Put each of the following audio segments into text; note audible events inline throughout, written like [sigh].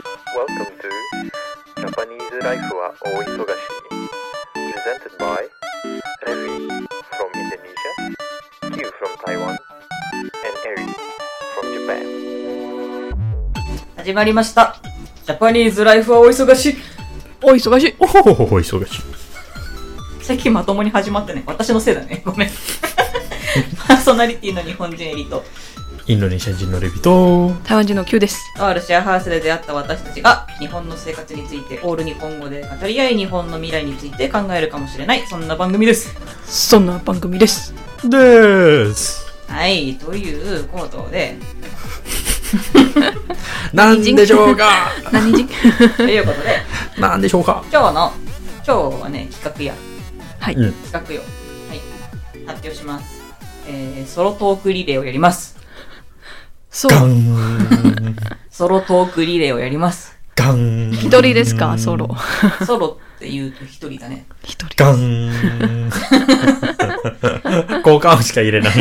Welcome to Japanese Life は大忙し Presented by Revi from Indonesia, Q from Taiwan, and Eri from Japan. 始まりました。ジャパニーズライフはお忙しい。お忙しい。おほほほほ、忙しい。最近まともに始まってね。私のせいだね。ごめん。パーソナリティの日本人エリと、インドネシア人のレビと、台湾人の Q です。とあるシェアハウスで出会った私たちが、日本の生活について、オール日本語で語り合い、日本の未来について考えるかもしれない、そんな番組です。そんな番組です。でーす。はい、ということで、[laughs] なんでしょうか [laughs] 何人？ということで、なんでしょうか今日の、今日はね、企画や、はい。うん。企画よ。はい、発表します。えー、ソロトークリレーをやります。そう。ガン、ソロトークリレーをやります。ガン。一人ですか？ソロ。[laughs] ソロって言うと一人だね。一人。ガン。効果音しか入れない。ち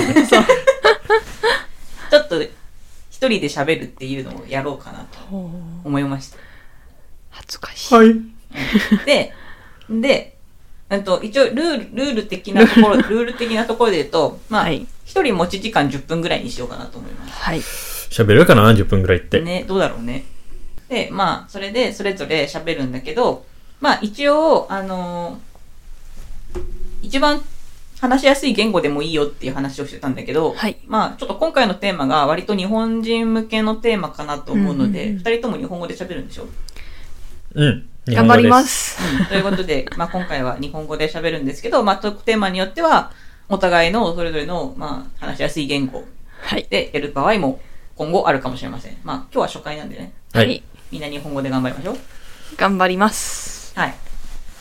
ょっと、一人で喋るっていうのをやろうかなと思いました。恥ずかしい。はい。で、で、うんと、一応、ルール、ルール的なところ、ルール的なところで言うと、まあ、はい一人持ち時間10分ぐらいにしようかなと思います。はい。喋るかな ?10 分ぐらいって。ね、どうだろうね。で、まあ、それで、それぞれ喋るんだけど、まあ、一応、あのー一番話しやすい言語でもいいよっていう話をしてたんだけど、はいまあ、ちょっと今回のテーマが割と日本人向けのテーマかなと思うので、二、うんうんうん人とも日本語で喋るんでしょ？うん。日頑張ります。うんということで、[laughs] まあ今回は日本語で喋るんですけど、まあトークテーマによっては、お互いのそれぞれの、まあ話しやすい言語はい。でやる場合も今後あるかもしれません。まあ今日は初回なんでね、はい。みんな日本語で頑張りましょう。頑張ります。はい。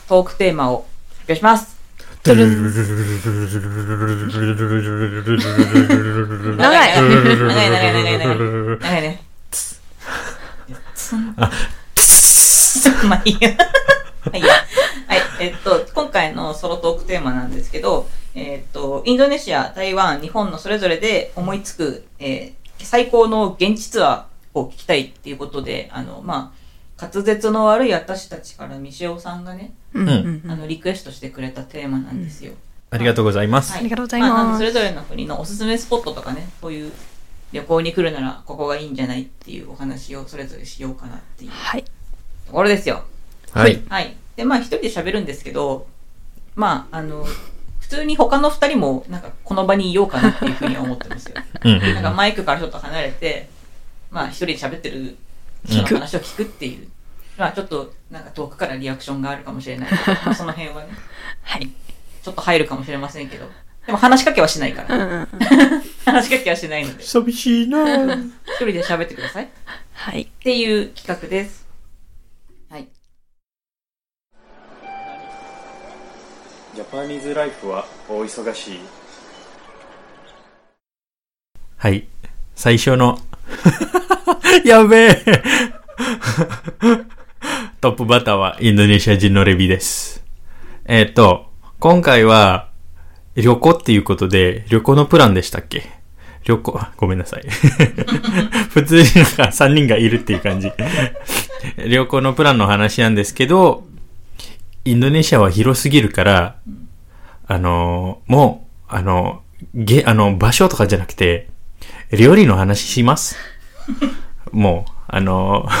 トークテーマを発表します。ドゥルン長い。長い長い長い長い長い長いね。つんまあいいや。はい。はい。えっと、今回のソロトークテーマなんですけど、えっと、インドネシア、台湾、日本のそれぞれで思いつく、えー最高の現地ツアーを聞きたいっていうことで、あの、まあ、滑舌の悪い私たちからミシオさんがね、うんうんうん。あの、リクエストしてくれたテーマなんですよ。ありがとうございます。はありがとうございますああのそれぞれの国のおすすめスポットとかね、そういう旅行に来るならここがいいんじゃないっていうお話をそれぞれしようかなっていうはい。ところですよ。はい。はい。で、まあ一人で喋るんですけど、まあ、あの、普通に他の二人もなんかこの場にいようかなっていうふうには思ってますよ。[laughs] なんかマイクからちょっと離れて、まあ一人で喋ってる人の話を聞くっていう。まあちょっとなんか遠くからリアクションがあるかもしれないけど、ま [laughs] あその辺はね、はい。ちょっと入るかもしれませんけど、でも話しかけはしないから。うん。[laughs] 話しかけはしないので、一寂しいなぁ人で喋ってください。っはい。ていう企画です。はい。ジャパニーズライフは大忙しい。はい。最初の、[laughs] やべえ。トップバッターはインドネシア人のレビです。えっ、と、今回は旅行っていうことで、旅行のプランでしたっけ？旅行、ごめんなさい。[laughs] 普通になんか3人がいるっていう感じ。旅行のプランの話なんですけど、インドネシアは広すぎるから、あの、もう、あの、げ、あの、場所とかじゃなくて、料理の話します。[laughs] もう、あの、[laughs]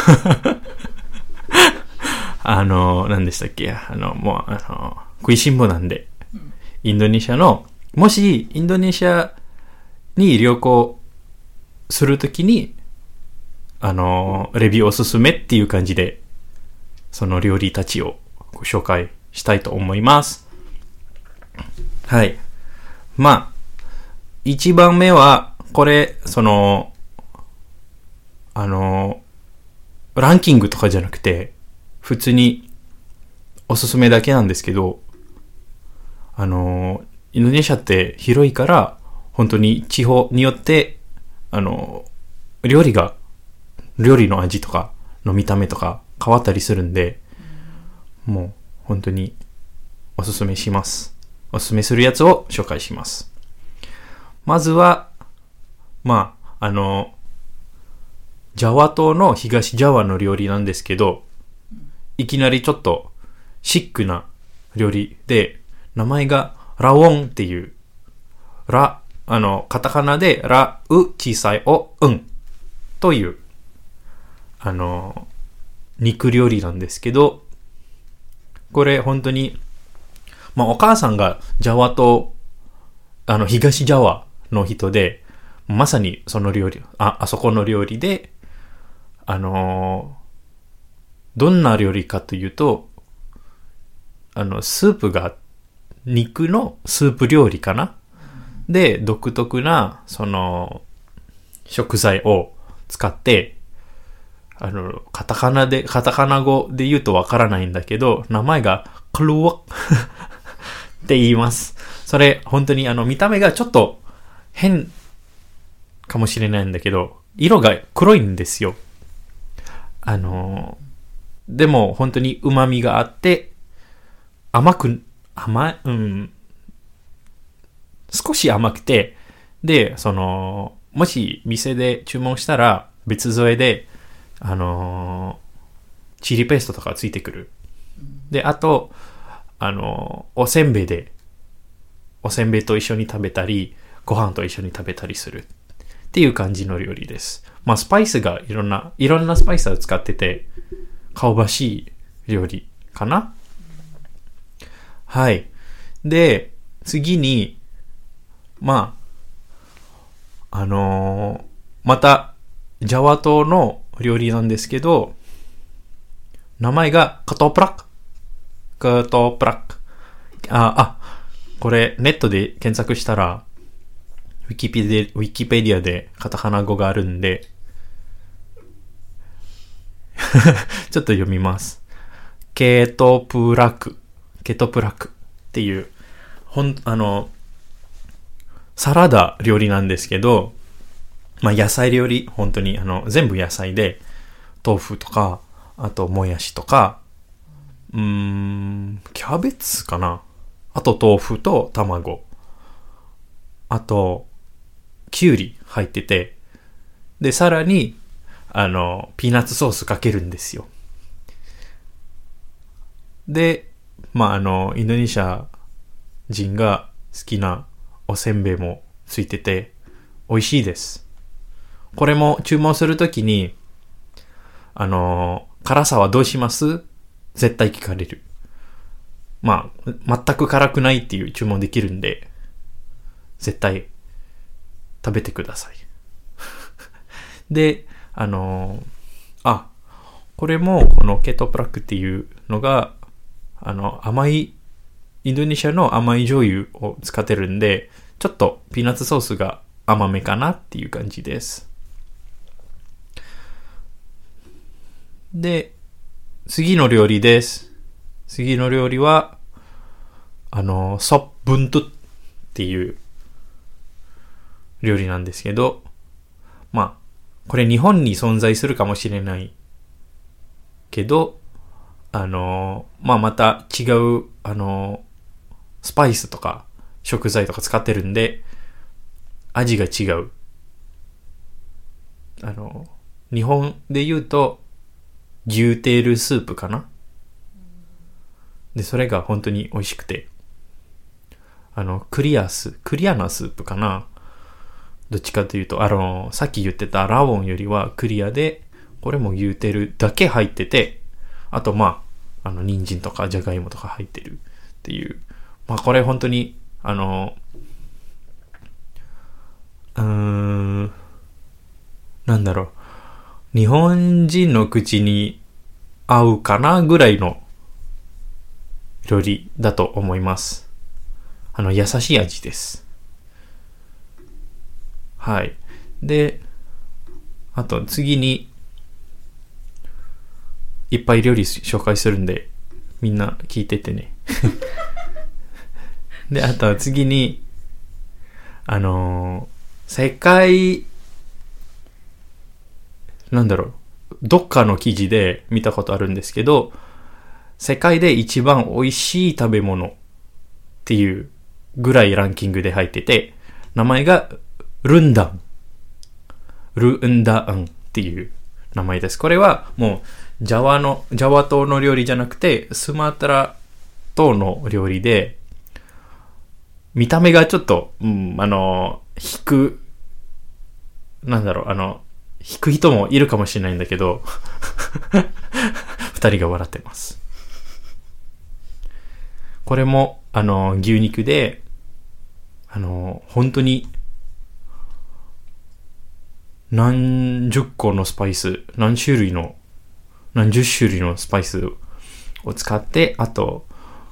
あの、何でしたっけ？あの、もう、あの、食いしん坊なんで、インドネシアの、もし、インドネシアに旅行するときに、あの、レビューおすすめっていう感じで、その料理たちをご紹介したいと思います。はい。まあ、一番目は、これ、その、あの、ランキングとかじゃなくて、普通におすすめだけなんですけど、あの、インドネシアって広いから、本当に地方によって、あの、料理が、料理の味とかの見た目とか変わったりするんで、もう本当におすすめします。おすすめするやつを紹介します。まずは、まあ、あの、ジャワ島の東ジャワの料理なんですけど、いきなりちょっとシックな料理で、名前がラウォンっていう、ラ、あの、カタカナでラ、ウ、小さいお、うんという、あの、肉料理なんですけど、これ本当に、まあお母さんがジャワ島、あの、東ジャワの人で、まさにその料理、あ、あそこの料理で、あのどんな料理かというと、あの、スープが、肉のスープ料理かな？で、独特な、その、食材を使って、あの、カタカナで、カタカナ語で言うとわからないんだけど、名前がクルワって言います。それ、本当にあの、見た目がちょっと変かもしれないんだけど、色が黒いんですよ。あの、でも本当に旨味があって、甘く、甘い、うん、少し甘くて、で、その、もし店で注文したら別添えで、あのーチリペーストとかついてくる。で、あと、あのーおせんべいで、おせんべいと一緒に食べたり、ご飯と一緒に食べたりする。っていう感じの料理です。まあ、スパイスがいろんな、いろんなスパイスを使ってて、香ばしい料理かなはい。で、次に、まあ、あのーまた、ジャワ島の料理なんですけど、名前がカトプラック。カトプラック。あ、あ、これネットで検索したら、ウィキペディウィキペディアでカタカナ語があるんで、[laughs] ちょっと読みます。ケトプラク。ケトプラクっていう、ほん、あの、サラダ料理なんですけど、まあ野菜料理、本当にあの、全部野菜で、豆腐とか、あともやしとか、うーん、キャベツかなあと豆腐と卵。あと、きゅうり入ってて、で、さらに、あの、ピーナッツソースかけるんですよ。で、まあ、あの、インドネシア人が好きなおせんべいもついてて、美味しいです。これも注文するときに、あの、辛さはどうします？絶対聞かれる。まあ、全く辛くないっていう注文できるんで、絶対食べてください。[laughs] で、あの、あ、これもこのケトプラックっていうのが、あの、甘い、インドネシアの甘い醤油を使ってるんで、ちょっとピーナッツソースが甘めかなっていう感じです。で、次の料理です。次の料理は、あの、ソップントっていう料理なんですけど、まあ、これ日本に存在するかもしれないけど、あの、まあまた違う、あの、スパイスとか食材とか使ってるんで、味が違う。あの、日本で言うと、牛テールスープかな？で、それが本当に美味しくて。あの、クリアス、クリアなスープかな？どっちかというと、あの、さっき言ってたラオンよりはクリアで、これも牛テールだけ入ってて、あとまあ、あの、人参とかじゃがいもとか入ってるっていう。まあこれ本当に、あの、うーん、なんだろう。日本人の口に合うかなぐらいの料理だと思います。あの、優しい味です。はい。で、あと次に、いっぱい料理紹介するんで、みんな聞いててね。[laughs] で、あと次に、あのー世界、なんだろう、どっかの記事で見たことあるんですけど、世界で一番美味しい食べ物っていうぐらいランキングで入ってて、名前がルンダン。ルンダンっていう名前です。これはもう、ジャワの、ジャワ島の料理じゃなくて、スマトラ島の料理で、見た目がちょっと、うん、あの、引く、なんだろう、あの、引く人もいるかもしれないんだけど、[laughs] 二人が笑ってます。これも、あの、牛肉で、あの、本当に、何十個のスパイス、何種類の、何十種類のスパイスを使って、あと、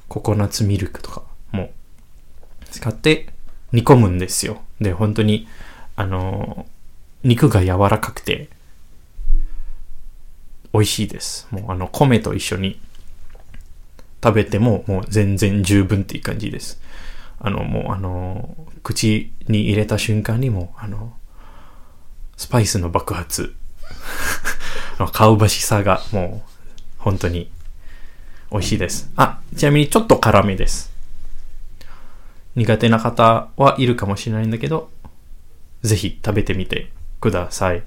ココナッツミルクとかも使って煮込むんですよ。で、本当に、あの、肉が柔らかくて、美味しいです。もうあの、米と一緒に食べても、もう全然十分っていう感じです。あの、もうあの、口に入れた瞬間にも、あの、スパイスの爆発。[laughs] あの香ばしさがもう、本当に美味しいです。あ、ちなみにちょっと辛めです。苦手な方はいるかもしれないんだけど、ぜひ食べてみてください。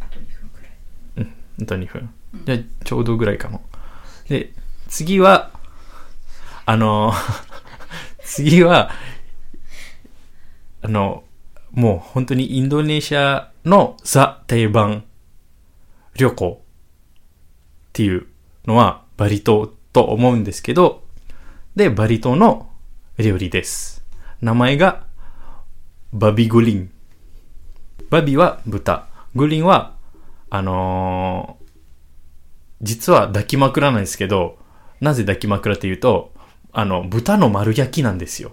あと2分くらい。うん、あと2分。じゃあ、ちょうどぐらいかも。で、次は、あの、[laughs] 次は、あの、もう本当にインドネシアのザ定番旅行っていうのはバリ島と思うんですけど、で、バリ島の料理です。名前がバビグリン。バビは豚。グリンは、あのー実は抱き枕なんですけど、なぜ抱き枕っていうと、あの、豚の丸焼きなんですよ。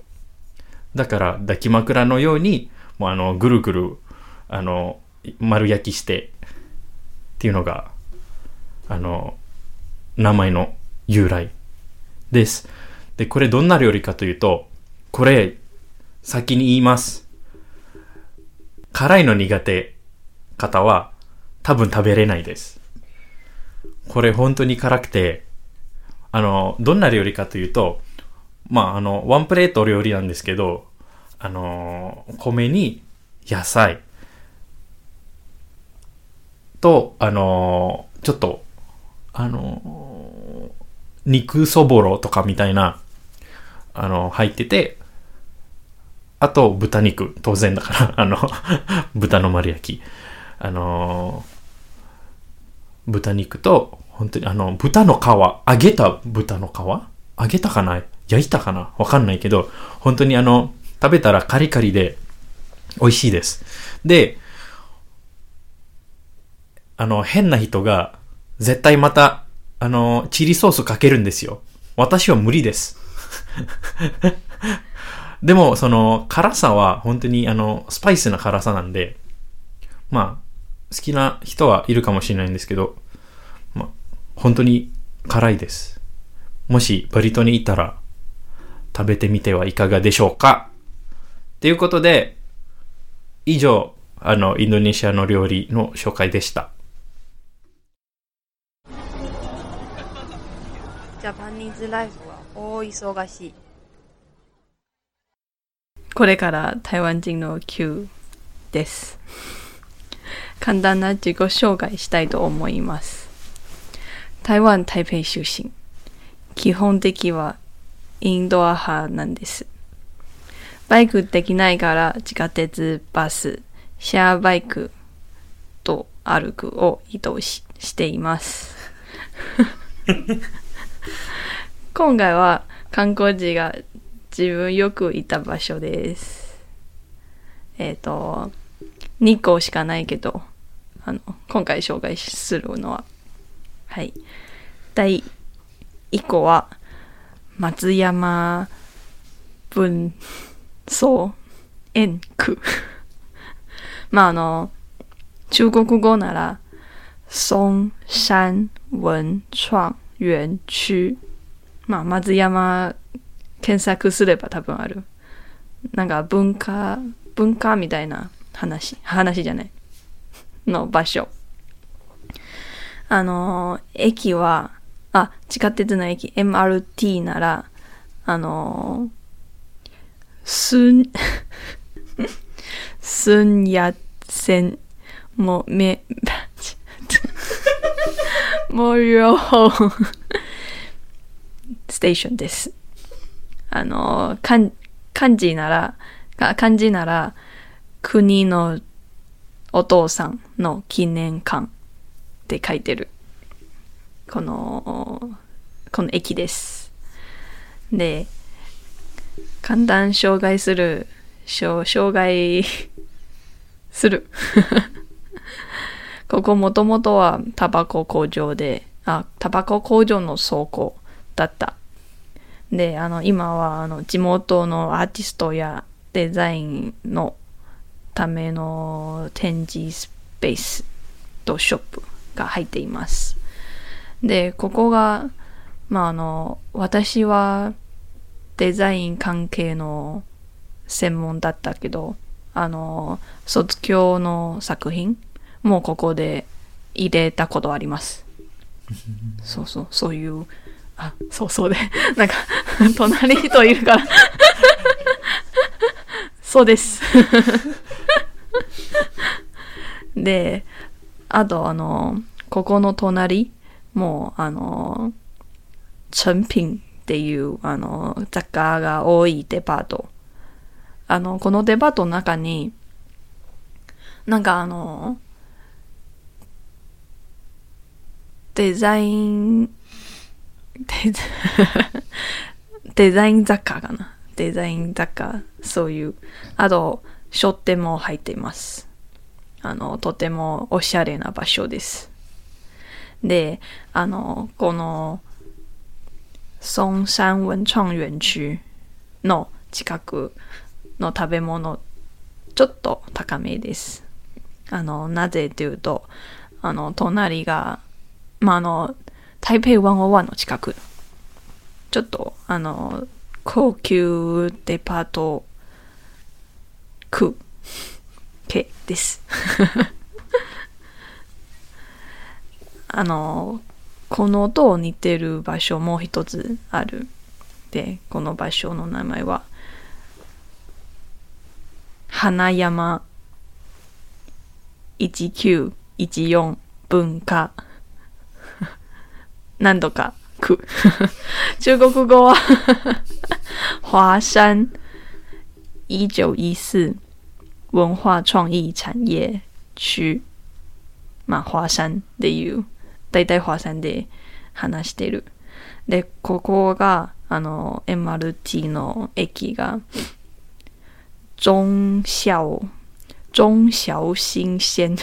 だから抱き枕のように、もうあの、ぐるぐる、あの、丸焼きして、っていうのが、あの、名前の由来です。で、これどんな料理かというと、これ、先に言います。辛いの苦手方は、多分食べれないです。これ本当に辛くて、あの、どんな料理かというと、まあ、あの、ワンプレート料理なんですけど、あの、米に野菜と、あの、ちょっと、あの、肉そぼろとかみたいな、あの、入ってて、あと豚肉、当然だから、[laughs] あの、豚の丸焼き。あの豚肉と、本当にあの、豚の皮、揚げた豚の皮？揚げたかな？焼いたかな？わかんないけど、本当にあの、食べたらカリカリで美味しいです。で、あの、変な人が絶対また、あの、チリソースかけるんですよ。私は無理です。でも、その、辛さは本当にあの、スパイスな辛さなんで、まあ、好きな人はいるかもしれないんですけど、まあ、本当に辛いです。もしバリ島に行ったら食べてみてはいかがでしょうか？ということで、以上、あの、インドネシアの料理の紹介でした。ジャパニーズライフは大忙しい。これから台湾人の Q です。簡単な自己紹介したいと思います。台湾台北出身。基本的はインドア派なんです。バイクできないから地下鉄、バス、シェアバイクと歩くを移動ししています。[laughs] 今回は観光地が自分よく行った場所です。えっ、と、2個しかないけど、あの、今回紹介するのは、はい。第1個は、松山文装園区。[laughs] まあ、あの、中国語なら、松山文創園区。まあ、松山検索すれば多分ある。なんか文化、文化みたいな話、話じゃない。の場所。あの、駅は、あ、地下鉄の駅、MRT なら、あの、すん、[laughs] すんや線もめ、もう両方 [laughs] ステーションです。あの、漢字なら、漢字なら、国のお父さんの記念館って書いてる。この、この駅です。で、簡単障害する、障障害する。[laughs] ここもともとはタバコ工場で、あ、タバコ工場の倉庫だった。で、あの、今はあの地元のアーティストやデザインのための展示スペースとショップが入っています。で、ここが、まあ、あの、私はデザイン関係の専門だったけど、あの、卒業の作品もここで入れたことあります。[laughs] そうそう、そういう、あ、そうそうで、[laughs] なんか、[laughs] 隣人いるから、[laughs] そうです。で、あと、あの、ここの隣もう、あの、成品っていう、あの、雑貨が多いデパート。あの、このデパートの中に、なんかあの、デザイン、[laughs] デザイン雑貨かな。デザイン雑貨、そういう。あと、書店も入っています。あの、とてもおしゃれな場所です。で、あの、この、松山文創園区の近くの食べ物、ちょっと高めです。あの、なぜというと、あの、隣が、まあ、あの、台北101の近く、ちょっと、あの、高級デパート区系です。[laughs] あの、このと似てる場所も一つある。で、この場所の名前は、花山1914文化何度か。[laughs] 中国語は [laughs] 華山1914文化創意產業區。まあ、華山っていう、だいたい華山で話してる。で、ここが、あの、MRT の駅が、中小、中小新鮮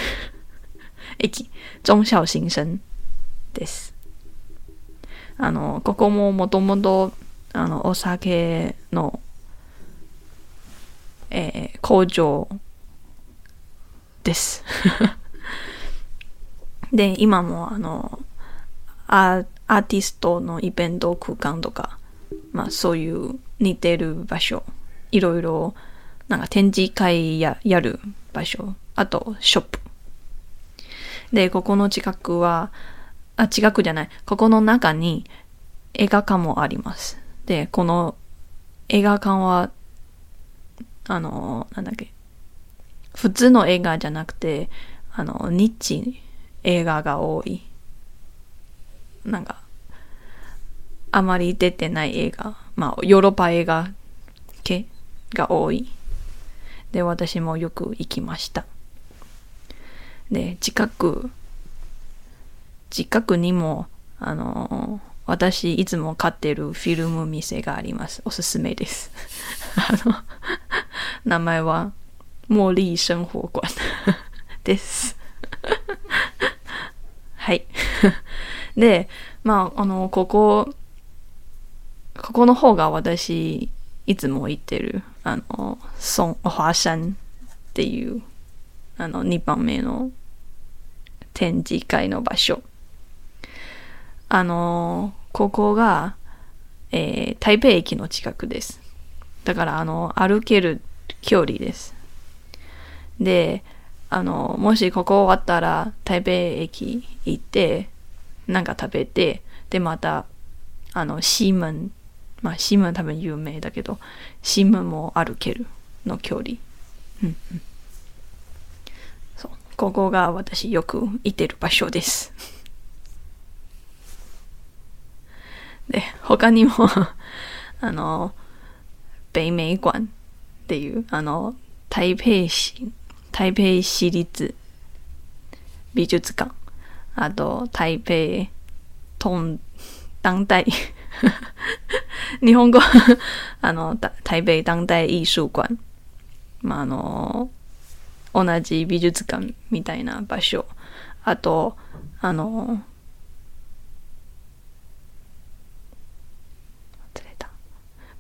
駅、中小新鮮です。あの、ここももともと、あの、お酒の、えー工場です。[laughs] で、今もあの、アアーティストのイベント空間とか、まあそういう似てる場所、いろいろなんか展示会ややる場所、あとショップ。で、ここの近くは、あ、近くじゃない、ここの中に映画館もあります。で、この映画館は、あの、なんだっけ、普通の映画じゃなくて、あの、ニッチ映画が多い。なんか、あまり出てない映画、まあ、ヨーロッパ映画系が多い。で、私もよく行きました。で、近く、近くにも、あの、私いつも買ってるフィルム店があります。おすすめです。[laughs] あの、名前は、茉莉生活館です。[laughs] はい。で、まあ、あの、ここ、ここの方が私、いつも行ってる、あの、ソン、華山っていう、あの、2番目の展示会の場所。あの、ここが、えー台北駅の近くです。だから、あの、歩ける距離です。で、あの、もしここ終わったら、台北駅行って、なんか食べて、で、また、あの、シームン、まあ、シームン多分有名だけど、シームンも歩けるの距離。うんうん。そう。ここが私よく行ってる場所です。で、他にも、[laughs] あの、北美館っていう、あの、台北市、台北市立美術館、あと、台北当当代、[laughs] 日本語、[laughs] あの、台北当代艺術館、まあ、あの、同じ美術館みたいな場所、あと、あの、忘れた。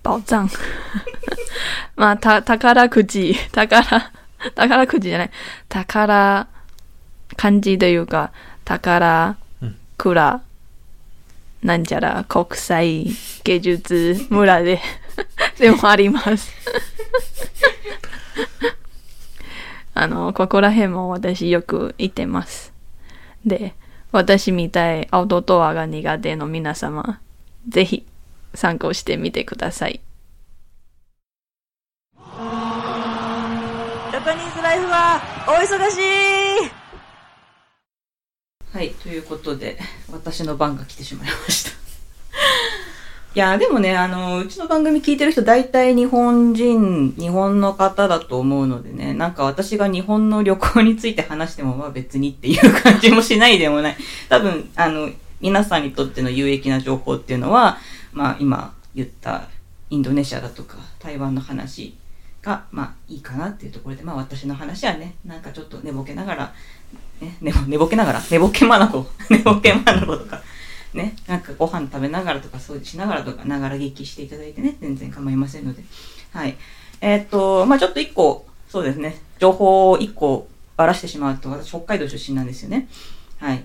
宝藏。[laughs] まあ、た、宝くじ、宝、宝くじじゃない。宝、漢字というか、宝、蔵、なんちゃら国際芸術村で、[laughs] でもあります。[laughs] あの、ここら辺も私よく行ってます。で、私みたいアウトドアが苦手の皆様、ぜひ参考してみてください。ジャパニーズライフはお忙しいはい、ということで、私の番が来てしまいました。[laughs] いや、でもね、あの、うちの番組聞いてる人大体日本人、日本の方だと思うのでね、なんか私が日本の旅行について話してもまあ別にっていう感じもしないでもない。多分、あの、皆さんにとっての有益な情報っていうのは、まあ今言ったインドネシアだとか台湾の話が、まあいいかなっていうところで、まあ私の話はね、なんかちょっと寝ぼけながら、ね、寝ぼ寝ぼけながら、寝ぼけまなこ、[laughs] 寝ぼけまなことか、ね、なんかご飯食べながらとか掃除しながらとか、ながら聞きしていただいてね、全然構いませんので。はい。えーっと、まあちょっと一個、そうですね、情報を一個ばらしてしまうと、私北海道出身なんですよね。はい。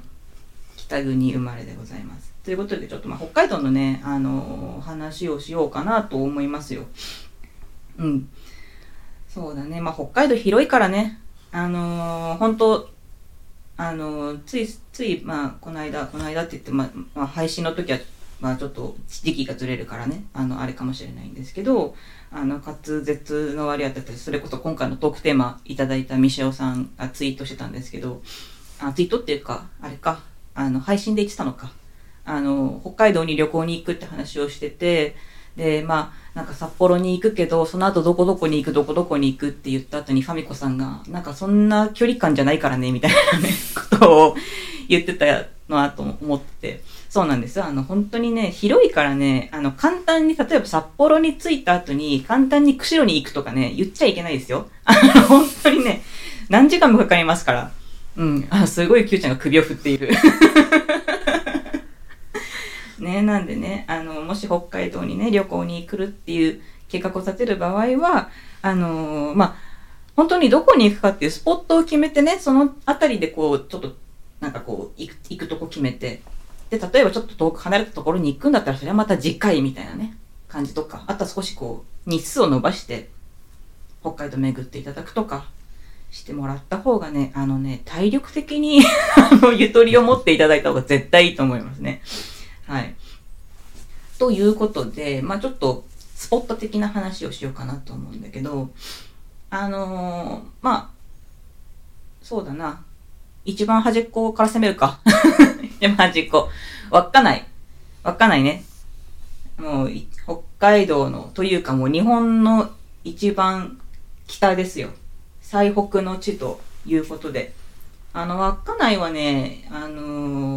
北国生まれでございます。ということで、ちょっとまあ北海道のね、あのー話をしようかなと思いますよ。うん。そうだね。まあ北海道広いからね、あのー本当あの、つい、つい、まあ、この間、この間って言って、まあ、まあ、配信の時は、まあ、ちょっと時期がずれるからね、あの、あれかもしれないんですけど、あの、滑舌の割合だったり、それこそ今回のトークテーマいただいたミシェオさんがツイートしてたんですけど、あ、ツイートっていうか、あれか、あの、配信で言ってたのか。あの、北海道に旅行に行くって話をしてて、で、まあ、なんか札幌に行くけど、その後どこどこに行く、どこどこに行くって言った後にファミコさんが、なんかそんな距離感じゃないからね、みたいなね、[laughs] ことを言ってたなと思って。そうなんですよ。あの、本当にね、広いからね、あの、簡単に、例えば札幌に着いた後に、簡単に釧路に行くとかね、言っちゃいけないですよ。あの、本当にね、何時間もかかりますから。うん。あ、すごい Q ちゃんが首を振っている。[laughs] ね、なんでね、あの、もし北海道にね、旅行に来るっていう計画を立てる場合は、あのまあ、本当にどこに行くかっていうスポットを決めてね、そのあたりでこう、ちょっと、なんかこう、行く、行くとこ決めて、で、例えばちょっと遠く離れたところに行くんだったら、それはまた次回みたいなね、感じとか、あとは少しこう、日数を伸ばして、北海道巡っていただくとか、してもらった方がね、あのね、体力的に、[laughs] あの、ゆとりを持っていただいた方が絶対いいと思いますね。はい。ということで、まあちょっと、スポット的な話をしようかなと思うんだけど、あのーまあ、そうだな。一番端っこから攻めるか。[laughs] 一番端っこ。稚内。稚内ね。もう、北海道の、というかもう日本の一番北ですよ。最北の地ということで。あの、稚内はね、あのー、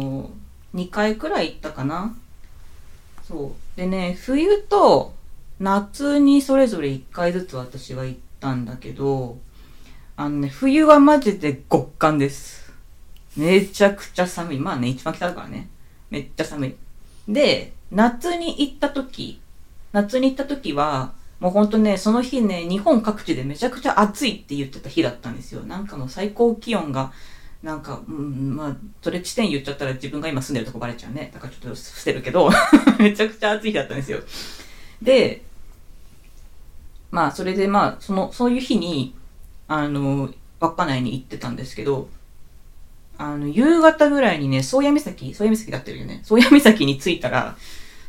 2回くらい行ったかな。そう。でね、冬と夏にそれぞれ1回ずつ私は行ったんだけど、あのね、冬はマジで極寒です。めちゃくちゃ寒い。まあね、一番北だからね。めっちゃ寒い。で、夏に行った時、夏に行った時は、もうほんとね、その日ね、日本各地でめちゃくちゃ暑いって言ってた日だったんですよ。なんかもう最高気温が、なんか、うん、まあ、それ地点言っちゃったら自分が今住んでるとこバレちゃうね。だからちょっと捨てるけど、[laughs] めちゃくちゃ暑い日だったんですよ。で、まあ、それでまあ、その、そういう日に、あの、稚内に行ってたんですけど、あの、夕方ぐらいにね、宗谷岬、宗谷岬だってるよね。宗谷岬に着いたら、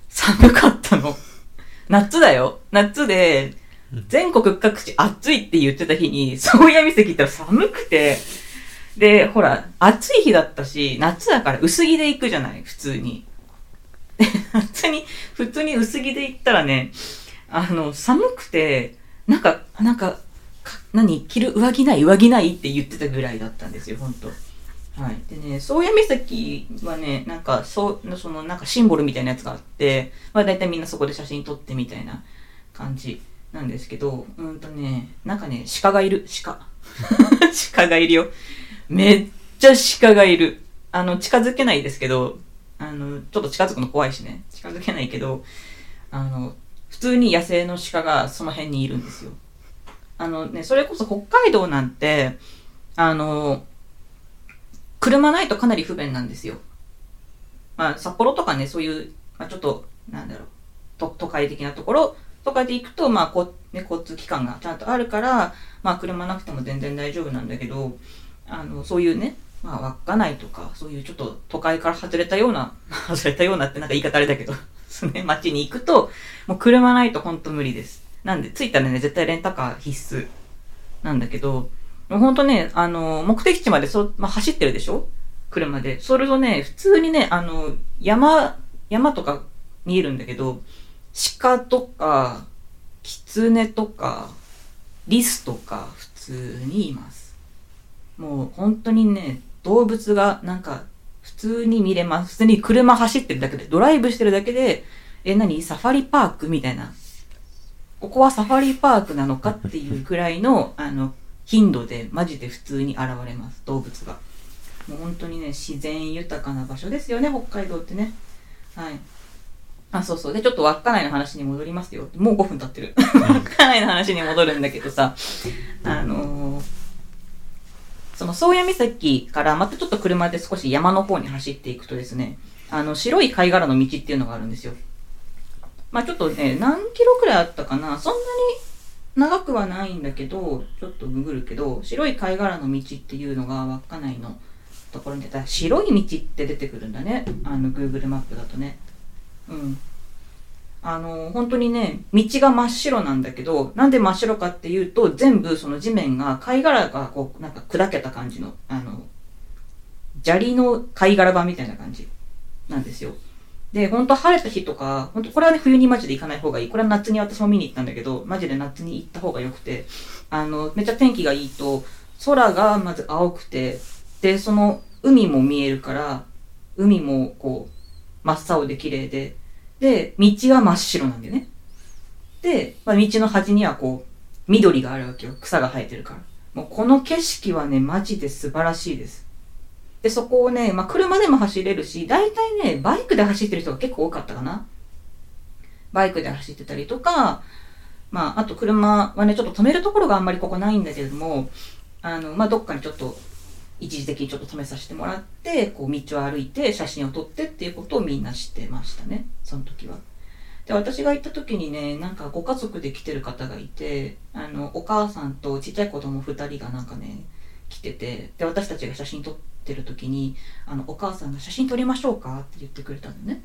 寒かったの。夏だよ。夏で、全国各地暑いって言ってた日に、宗谷岬行ったら寒くて、で、ほら、暑い日だったし、夏だから薄着で行くじゃない、普通に。普通に、普通に薄着で行ったらね、あの、寒くて、なんか、なんか、か何着る上着ない上着ないって言ってたぐらいだったんですよ、本当はい。でね、宗谷岬はね、なんか、そう、その、なんかシンボルみたいなやつがあって、まあ大体みんなそこで写真撮ってみたいな感じなんですけど、うんとね、なんかね、鹿がいる、鹿。[laughs] 鹿がいるよ。めっちゃ鹿がいる。あの、近づけないですけど、あの、ちょっと近づくの怖いしね。近づけないけど、あの、普通に野生の鹿がその辺にいるんですよ。あのね、それこそ北海道なんて、あの、車ないとかなり不便なんですよ。まあ、札幌とかね、そういう、まあ、ちょっと、なんだろう、と都会的なところとかで行くと、まあこ、ね、交通機関がちゃんとあるから、まあ、車なくても全然大丈夫なんだけど、あの、そういうね、まあ、稚内とか、そういうちょっと都会から外れたような、[laughs] 外れたようなってなんか言い方あれだけど、そ [laughs] のね、街に行くと、もう車ないと本当無理です。なんで、着いたらね、絶対レンタカー必須なんだけど、もう本当ね、あの、目的地までそ、まあ、走ってるでしょ？車で。それとね、普通にね、あの、山、山とか見えるんだけど、鹿とか、狐とか、リスとか、普通にいます。もう本当にね、動物がなんか、普通に見れます。普通に車走ってるだけで、ドライブしてるだけで、え、何？サファリパークみたいな。ここはサファリパークなのかっていうくらいの、[laughs] あの、頻度で、マジで普通に現れます、動物が。もう本当にね、自然豊かな場所ですよね、北海道ってね。はい。あ、そうそう。で、ちょっと稚内の話に戻りますよ。もう5分経ってる。稚内の話に戻るんだけどさ、あのーその宗谷岬からまたちょっと車で少し山の方に走っていくとですね、あの、白い貝殻の道っていうのがあるんですよ。まあちょっとね、何キロくらいあったかな？そんなに長くはないんだけど、ちょっとググるけど、白い貝殻の道っていうのが稚内のところに出たら、白い道って出てくるんだね。あの、Google マップだとね。うん。あの、本当にね、道が真っ白なんだけど、なんで真っ白かっていうと、全部その地面が貝殻がこう、なんか砕けた感じの、あの、砂利の貝殻版みたいな感じなんですよ。で、本当晴れた日とか、本当これはね、冬にマジで行かない方がいい。これは夏に私も見に行ったんだけど、マジで夏に行った方が良くて、あの、めっちゃ天気がいいと、空がまず青くて、で、その海も見えるから、海もこう、真っ青で綺麗で、で、道は真っ白なんだよね。で、まあ、道の端にはこう、緑があるわけよ。草が生えてるから。もうこの景色はね、マジで素晴らしいです。で、そこをね、まあ、車でも走れるし、大体ね、バイクで走ってる人が結構多かったかな。バイクで走ってたりとか、まあ、あと車はね、ちょっと止めるところがあんまりここないんだけれども、あの、まあ、どっかにちょっと、一時的にちょっと止めさせてもらって、こう、道を歩いて、写真を撮ってっていうことをみんなしてましたね、その時は。で、私が行った時にね、なんかご家族で来てる方がいて、あの、お母さんとちっちゃい子供二人がなんかね、来てて、で、私たちが写真撮ってる時に、あの、お母さんが写真撮りましょうか？って言ってくれたのね。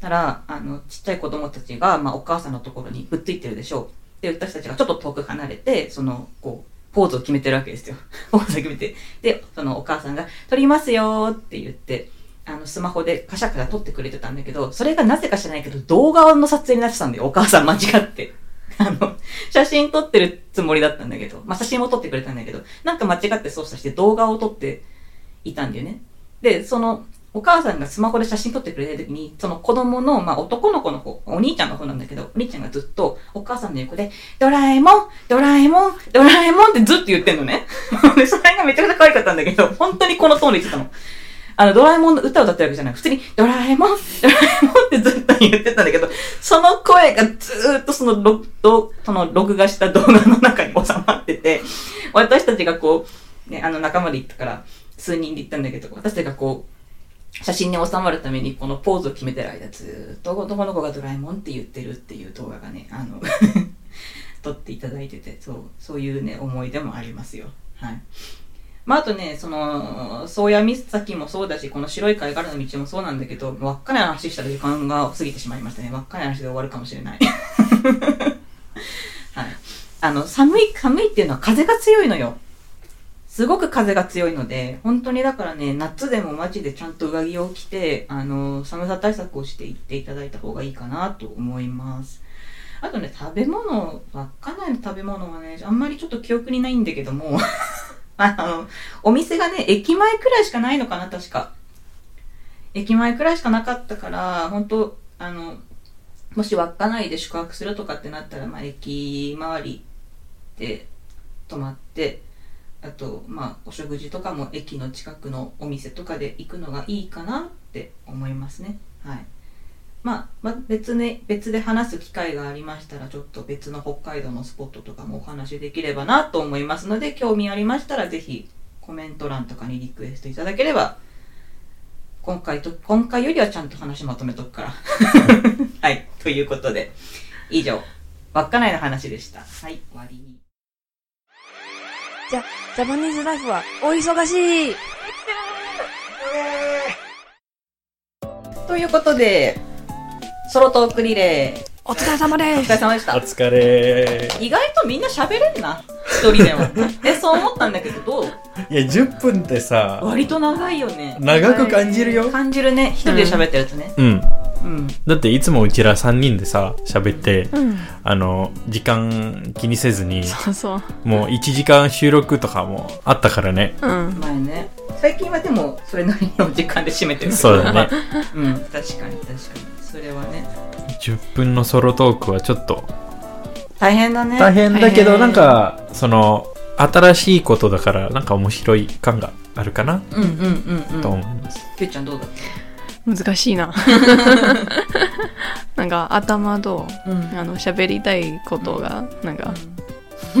たら、あの、ちっちゃい子供たちが、まあ、お母さんのところにくっついてるでしょう。で、私たちがちょっと遠く離れて、その、こう、ポーズを決めてるわけですよ。[laughs] ポーズを決めて。で、そのお母さんが、撮りますよって言って、あの、スマホでカシャカシャ撮ってくれてたんだけど、それがなぜか知らないけど、動画の撮影になってたんだよ。お母さん間違って。[laughs] あの、写真撮ってるつもりだったんだけど、まあ、写真も撮ってくれたんだけど、なんか間違って操作して動画を撮っていたんだよね。で、その、お母さんがスマホで写真撮ってくれた時に、その子供の、まあ、男の子の方、お兄ちゃんの方なんだけど、お兄ちゃんがずっとお母さんの横で、ドラえもん、ドラえもん、ドラえもんってずっと言ってんのね。[laughs] で、それがめちゃくちゃ可愛かったんだけど、本当にこのトーンで言ってたの。あの、ドラえもんの歌を歌ってるわけじゃない。普通に、ドラえもん、ドラえもんってずっと言ってたんだけど、その声がずっとその録、どその録画した動画の中に収まってて、私たちがこう、ね、あの仲間で行ったから、数人で行ったんだけど、私たちがこう、写真に収まるためにこのポーズを決めてる間ずーっと男の子がドラえもんって言ってるっていう動画がね、あの、[laughs] 撮っていただいてて、そう、そういうね、思い出もありますよ。はい。まあ、あとね、その、宗谷岬もそうだし、この白い貝殻の道もそうなんだけど、稚内の話したら時間が過ぎてしまいましたね。稚内の話で終わるかもしれない。[laughs] はい。あの、寒い、寒いっていうのは風が強いのよ。すごく風が強いので、本当にだからね、夏でもマジでちゃんと上着を着て、あの、寒さ対策をしていっていただいた方がいいかなと思います。あとね、食べ物、稚内の食べ物はね、あんまりちょっと記憶にないんだけども、[laughs] あの、お店がね、駅前くらいしかないのかな、確か。駅前くらいしかなかったから、本当あの、もし稚内で宿泊するとかってなったら、まあ、駅周りで泊まって、あと、まあ、お食事とかも駅の近くのお店とかで行くのがいいかなって思いますね。はい。まあ、まあ、別ね、別で話す機会がありましたら、ちょっと別の北海道のスポットとかもお話できればなと思いますので、興味ありましたら、ぜひコメント欄とかにリクエストいただければ、今回と、今回よりはちゃんと話まとめとくから。[laughs] はい。ということで、以上、稚内の話でした。はい、終わり。じゃ、ジャパニーズライフはお忙しいということで、ソロトークリレー、お疲れ様でお疲れ様でしたお。疲れ。意外とみんな喋れるな。一人でも。[laughs] え、そう思ったんだけど、どう？いや、10分ってさ、割と長いよね。長く感じるよ感じるね。一人で喋ってるやつね。うん。うん。だっていつもうちら3人でさ、喋って、うん。あの、時間気にせずに、そうそう。もう1時間収録とかもあったからね。うん。前ね。最近はでも、それなりの時間で締めてるそうだね。[laughs] うん、確かに確かに。それはね。10分のソロトークはちょっと大変だね。大変だけど、なん、か、その、新しいことだから、なんか面白い感があるかな、うんうんうんうん。と思います。きゅうちゃんどうだっ難しいな。[laughs] なんか頭と、たうんあの、喋りたいことが、なんか、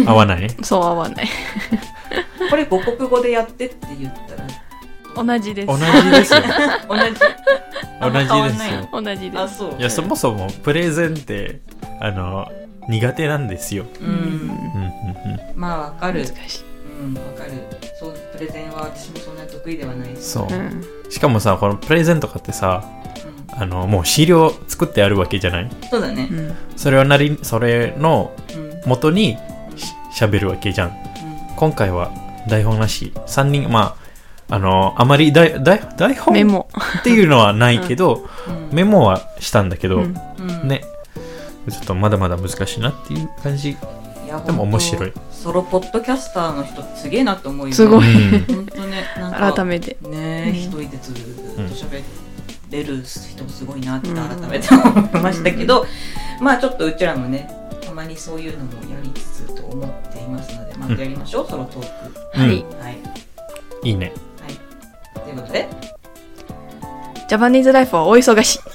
合わない？そう合わない。[laughs] これ母国語でやってって言ったら、同じです。同じですよ。[laughs] 同じ同じですよ。あ、同じです。そう。いや、そもそもプレゼンって、あの、苦手なんですよ。う。うんん。うんうんうん。まあわかる難。しい。うん、わかる。そう、プレゼンは私もそん得意ではない。そうう。ん。しかもさ、このプレゼンとかってさ、うん。あの、もう資料作ってあるわけじゃない？そうだねう。ん。それをなり、それの。元にし喋るわけじゃん。今回は台本なし。3人、まあ、あの、あまり台台台本メモ。っていうのはないけど、うん。メモはしたんだけど、うんうん。ね、ちょっとまだまだ難しいなっていう感じ。でも面白い。ソロポッドキャスターの人すげえなと思うよね。すごいうん本当ね、なんか。改めて。ねえ、うん一人でずっと喋れる人もすごいなってうん改めて思いましたけど、まあちょっとうちらもね、たまにそういうのもやりつつと思っていますので、まうんたやりましょう、ソロトーク。はい。うんはい。いいね。はい。ということで、ジャパニーズライフはお忙しい。[laughs]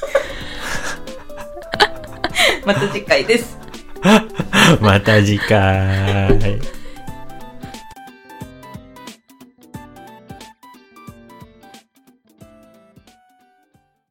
また次回です。[laughs] また次回。